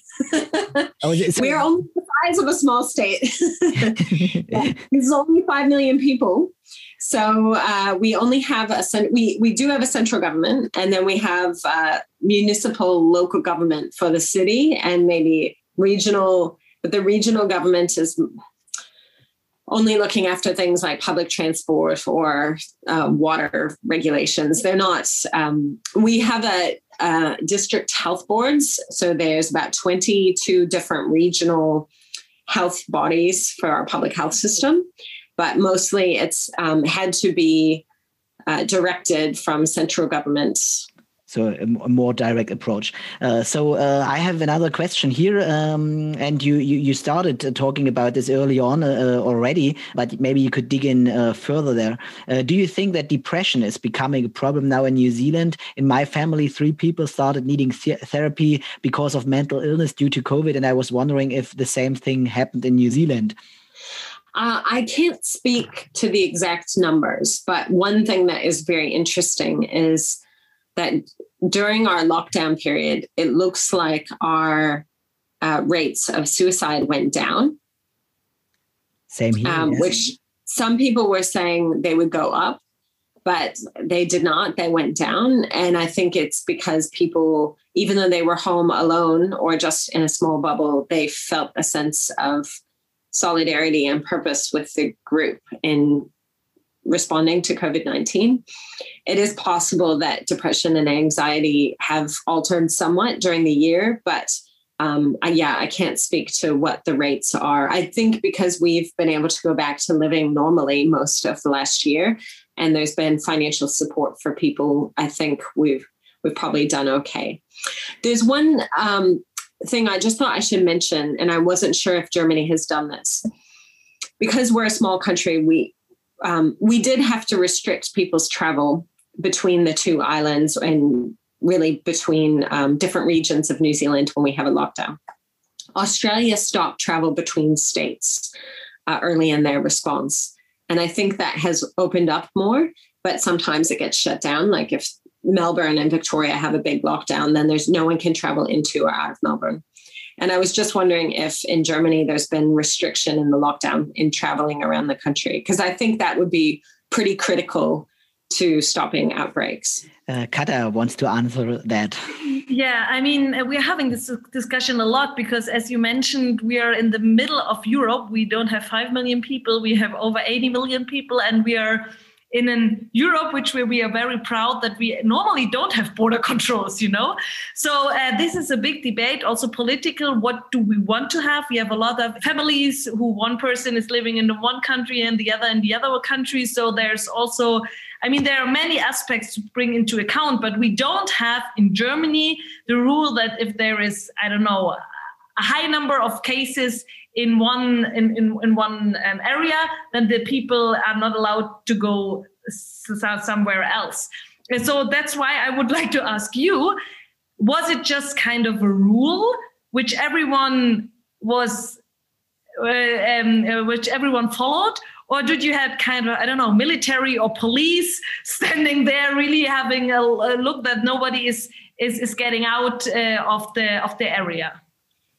oh, so We're only the size of a small state. There's only five million people, so uh, we only have a we we do have a central government, and then we have uh, municipal local government for the city, and maybe regional. But the regional government is only looking after things like public transport or uh, water regulations. They're not. Um, we have a, district health boards, so there's about 22 different regional health bodies for our public health system, but mostly it's um, had to be uh, directed from central government so a, a more direct approach. Uh, so uh, I have another question here, um, and you, you, you started uh, talking about this early on uh, uh, already, but maybe you could dig in uh, further there. do you think that depression is becoming a problem now in New Zealand? In my family, three people started needing th therapy because of mental illness due to COVID, and I was wondering if the same thing happened in New Zealand. Uh, I can't speak to the exact numbers, but one thing that is very interesting is that during our lockdown period, it looks like our uh, rates of suicide went down. Same here. Um, yes. Which some people were saying they would go up, but they did not. They went down. And I think it's because people, even though they were home alone or just in a small bubble, they felt a sense of solidarity and purpose with the group in responding to COVID 19. It is possible that depression and anxiety have altered somewhat during the year, but um, I, yeah, I can't speak to what the rates are. I think because we've been able to go back to living normally most of the last year, and there's been financial support for people, I think we've we've probably done okay. There's one um, thing I just thought I should mention, and I wasn't sure if Germany has done this. Because we're a small country, we um, we did have to restrict people's travel between the two islands and really between um, different regions of New Zealand when we have a lockdown. Australia stopped travel between states uh, early in their response. And I think that has opened up more, but sometimes it gets shut down. Like if Melbourne and Victoria have a big lockdown, then there's no one can travel into or out of Melbourne. And I was just wondering if in Germany there's been restriction in the lockdown in traveling around the country, because I think that would be pretty critical to stopping outbreaks. Uh, Kata wants to answer that. Yeah, I mean, we're having this discussion a lot because, as you mentioned, we are in the middle of Europe. We don't have 5 million people, we have over 80 million people, and we are in an Europe, which where we are very proud that we normally don't have border controls, you know. So uh, this is a big debate, also political. What do we want to have? We have a lot of families who one person is living in the one country and the other in the other country. So there's also I mean, there are many aspects to bring into account, but we don't have in Germany the rule that if there is, I don't know, a high number of cases in one in, in, in one um, area, then the people are not allowed to go somewhere else. And so that's why I would like to ask you was it just kind of a rule which everyone was uh, um, uh, which everyone followed or did you have kind of i don't know military or police standing there really having a, a look that nobody is is, is getting out uh, of the of the area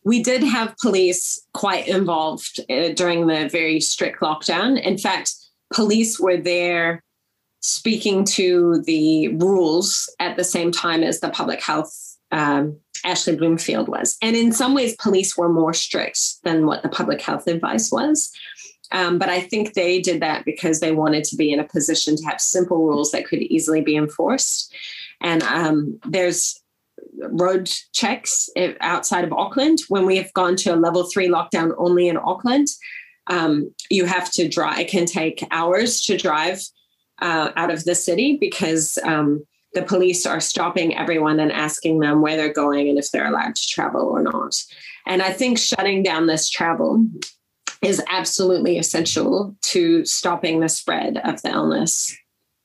we did have police quite involved uh, during the very strict lockdown in fact police were there speaking to the rules at the same time as the public health um, Ashley Bloomfield was. And in some ways, police were more strict than what the public health advice was. Um, but I think they did that because they wanted to be in a position to have simple rules that could easily be enforced. And um, there's road checks outside of Auckland. When we have gone to a level three lockdown only in Auckland, um, you have to drive. It can take hours to drive uh, out of the city because um, the police are stopping everyone and asking them where they're going and if they're allowed to travel or not. And I think shutting down this travel is absolutely essential to stopping the spread of the illness.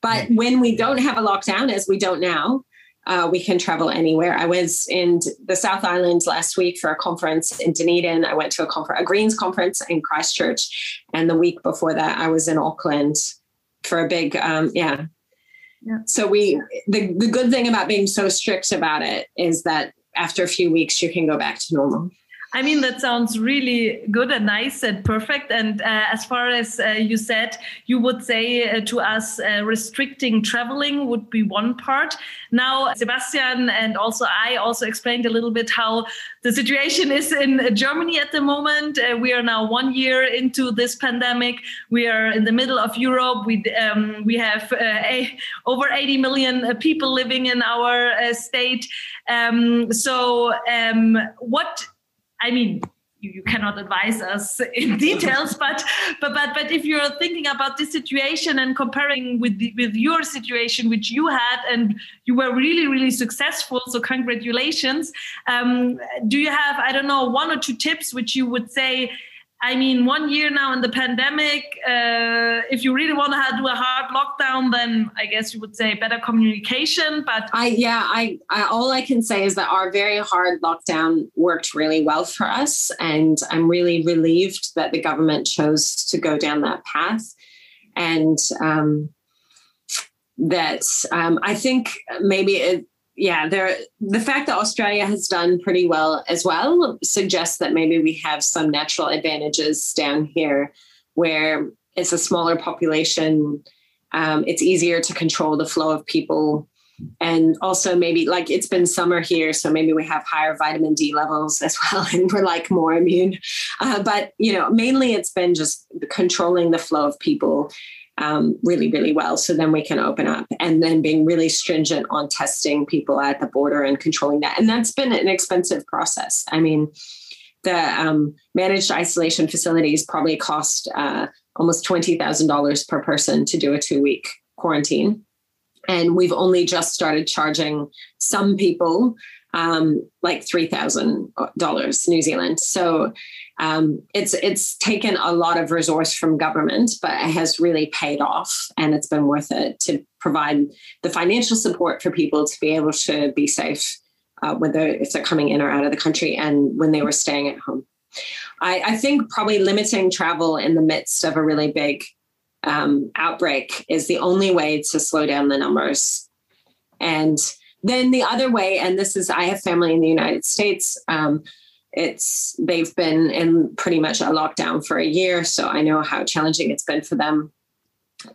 But when we don't have a lockdown, as we don't now, uh, we can travel anywhere. I was in the South Island last week for a conference in Dunedin. I went to a conference, a Greens conference in Christchurch, and the week before that, I was in Auckland for a big, um, yeah, yeah. So we the, the good thing about being so strict about it is that after a few weeks you can go back to normal. I mean, that sounds really good and nice and perfect. And uh, as far as uh, you said, you would say uh, to us, uh, restricting traveling would be one part. Now, Sebastian and also I also explained a little bit how the situation is in Germany at the moment. Uh, we are now one year into this pandemic. We are in the middle of Europe. We um, we have uh, a, over 80 million people living in our state. Um, so, um, what I mean, you, you cannot advise us in details, but but but but if you're thinking about this situation and comparing with the, with your situation, which you had, and you were really really successful, so congratulations. Um, do you have I don't know one or two tips which you would say? I mean, one year now in the pandemic, uh, if you really want to do a hard lockdown, then I guess you would say better communication. But I, yeah, I, I, all I can say is that our very hard lockdown worked really well for us, and I'm really relieved that the government chose to go down that path, and um, that um, I think maybe it yeah, there the fact that Australia has done pretty well as well suggests that maybe we have some natural advantages down here where it's a smaller population. Um, it's easier to control the flow of people. And also maybe like it's been summer here, so maybe we have higher vitamin D levels as well, and we're like more immune. Uh, but you know, mainly it's been just controlling the flow of people um, really, really well. So then we can open up and then being really stringent on testing people at the border and controlling that. And that's been an expensive process. I mean, the um, managed isolation facilities probably cost uh, almost $20,000 per person to do a two week quarantine. And we've only just started charging some people um, like $3,000 New Zealand. So um, it's it's taken a lot of resource from government, but it has really paid off, and it's been worth it to provide the financial support for people to be able to be safe, uh, whether if they're coming in or out of the country, and when they were staying at home. I, I think probably limiting travel in the midst of a really big um, outbreak is the only way to slow down the numbers, and then the other way, and this is I have family in the United States. Um, it's they've been in pretty much a lockdown for a year, so I know how challenging it's been for them.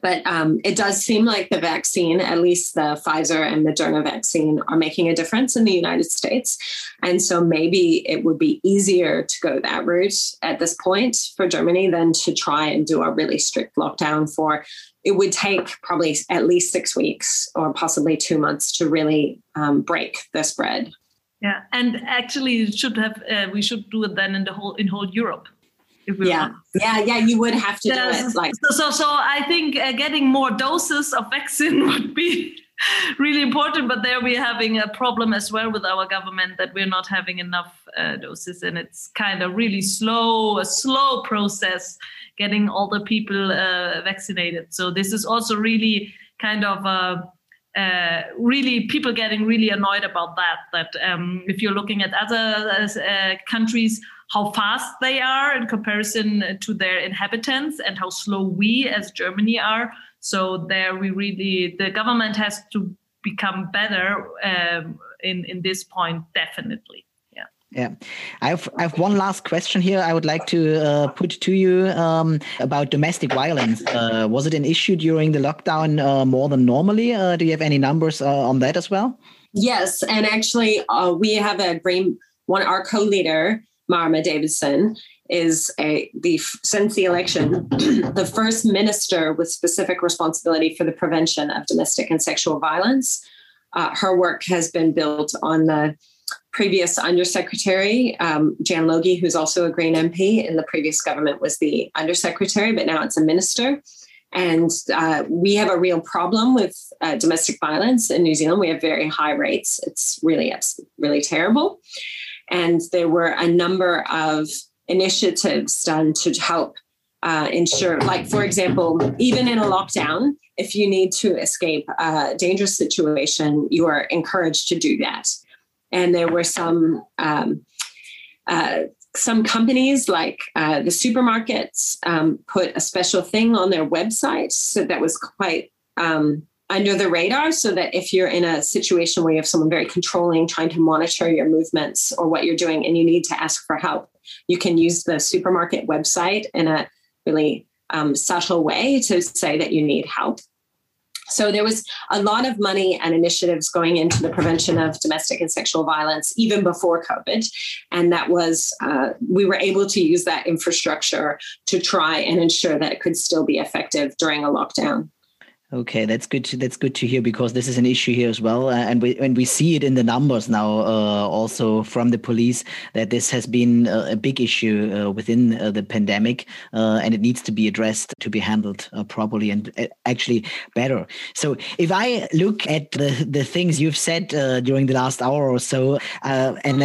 But um, it does seem like the vaccine, at least the Pfizer and Moderna vaccine, are making a difference in the United States. And so maybe it would be easier to go that route at this point for Germany than to try and do a really strict lockdown for it would take probably at least six weeks or possibly two months to really um, break the spread yeah, and actually, should have uh, we should do it then in the whole in whole Europe. yeah, yeah, yeah. You would have to yes. do it. Like so, so, so I think uh, getting more doses of vaccine would be really important. But there we're having a problem as well with our government that we're not having enough uh, doses, and it's kind of really slow, a slow process getting all the people uh, vaccinated. So this is also really kind of. Uh, uh, really people getting really annoyed about that that um, if you're looking at other uh, countries how fast they are in comparison to their inhabitants and how slow we as germany are so there we really the government has to become better um, in in this point definitely yeah, Yeah, I have I have one last question here. I would like to uh, put to you um, about domestic violence. Uh, was it an issue during the lockdown uh, more than normally? Uh, do you have any numbers uh, on that as well? Yes, and actually, uh, we have a green one. Our co-leader, Marama Davidson, is a the since the election the first minister with specific responsibility for the prevention of domestic and sexual violence. her work has been built on the previous undersecretary, um, Jan Logie, who's also a Green MP in the previous government, was the undersecretary, but now it's a minister. And uh, we have a real problem with uh, domestic violence in New Zealand. We have very high rates. It's really, it's really terrible. And there were a number of initiatives done to help uh, ensure, like, for example, even in a lockdown, if you need to escape a dangerous situation, you are encouraged to do that. And there were some um, uh, some companies like uh, the supermarkets um, put a special thing on their website so that was quite um, under the radar so that if you're in a situation where you have someone very controlling trying to monitor your movements or what you're doing and you need to ask for help you can use the supermarket website in a really um, subtle way to say that you need help so there was a lot of money and initiatives going into the prevention of domestic and sexual violence even before COVID. And that was, uh, we were able to use that infrastructure to try and ensure that it could still be effective during a lockdown. Okay, that's good. To, that's good to hear because this is an issue here as well, uh, and we and we see it in the numbers now, uh, also from the police that this has been a, a big issue uh, within uh, the pandemic, uh, and it needs to be addressed to be handled uh, properly and actually better. So, if I look at the the things you've said during the last hour or so, and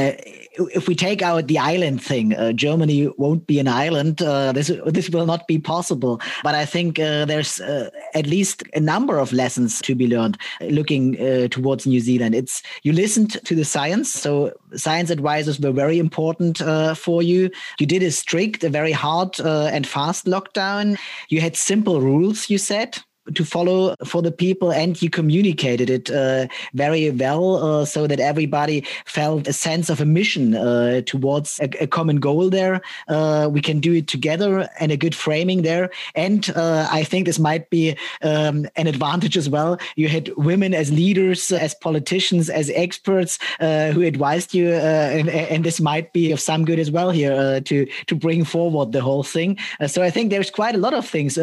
if we take out the island thing, uh, Germany won't be an island. Uh, this this will not be possible. But I think uh, there's uh, at least a number of lessons to be learned looking uh, towards New Zealand. It's you listened to the science, so science advisors were very important uh, for you. You did a strict, a very hard and fast lockdown. You had simple rules. You said to follow for the people and you communicated it uh, very well uh, so that everybody felt a sense of a mission uh, towards a, a, common goal there. Uh, we can do it together and a good framing there. And uh, i think this might be um, an advantage as well. You had women as leaders as politicians as experts uh, who advised you and, and, this might be of some good as well here to to bring forward the whole thing. So i think there's quite a lot of things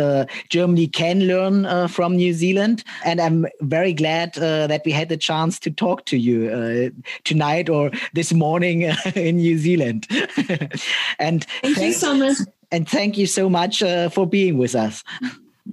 germany can learn uh, from New Zealand. And I'm very glad uh, that we had the chance to talk to you uh, tonight or this morning in New Zealand. and thank, thank, you so much. And thank you so much uh, for being with us.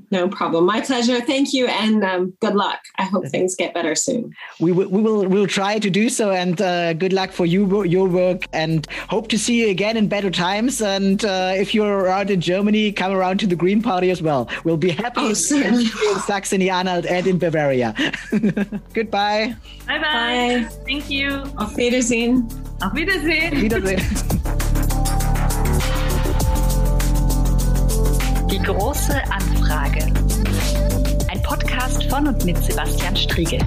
No problem. My pleasure. Thank you, and um, good luck. I hope things get better soon. We will. We will. We'll try to do so, and uh, good luck for you, your work, and hope to see you again in better times. And uh, if you're around in Germany, come around to the Green Party as well. We'll be happy oh, in Saxony-Anhalt and in Bavaria. Goodbye. Bye bye. Thank you. Auf Wiedersehen. Auf Wiedersehen. Auf Wiedersehen. Die große Anfrage. Ein Podcast von und mit Sebastian Striegel.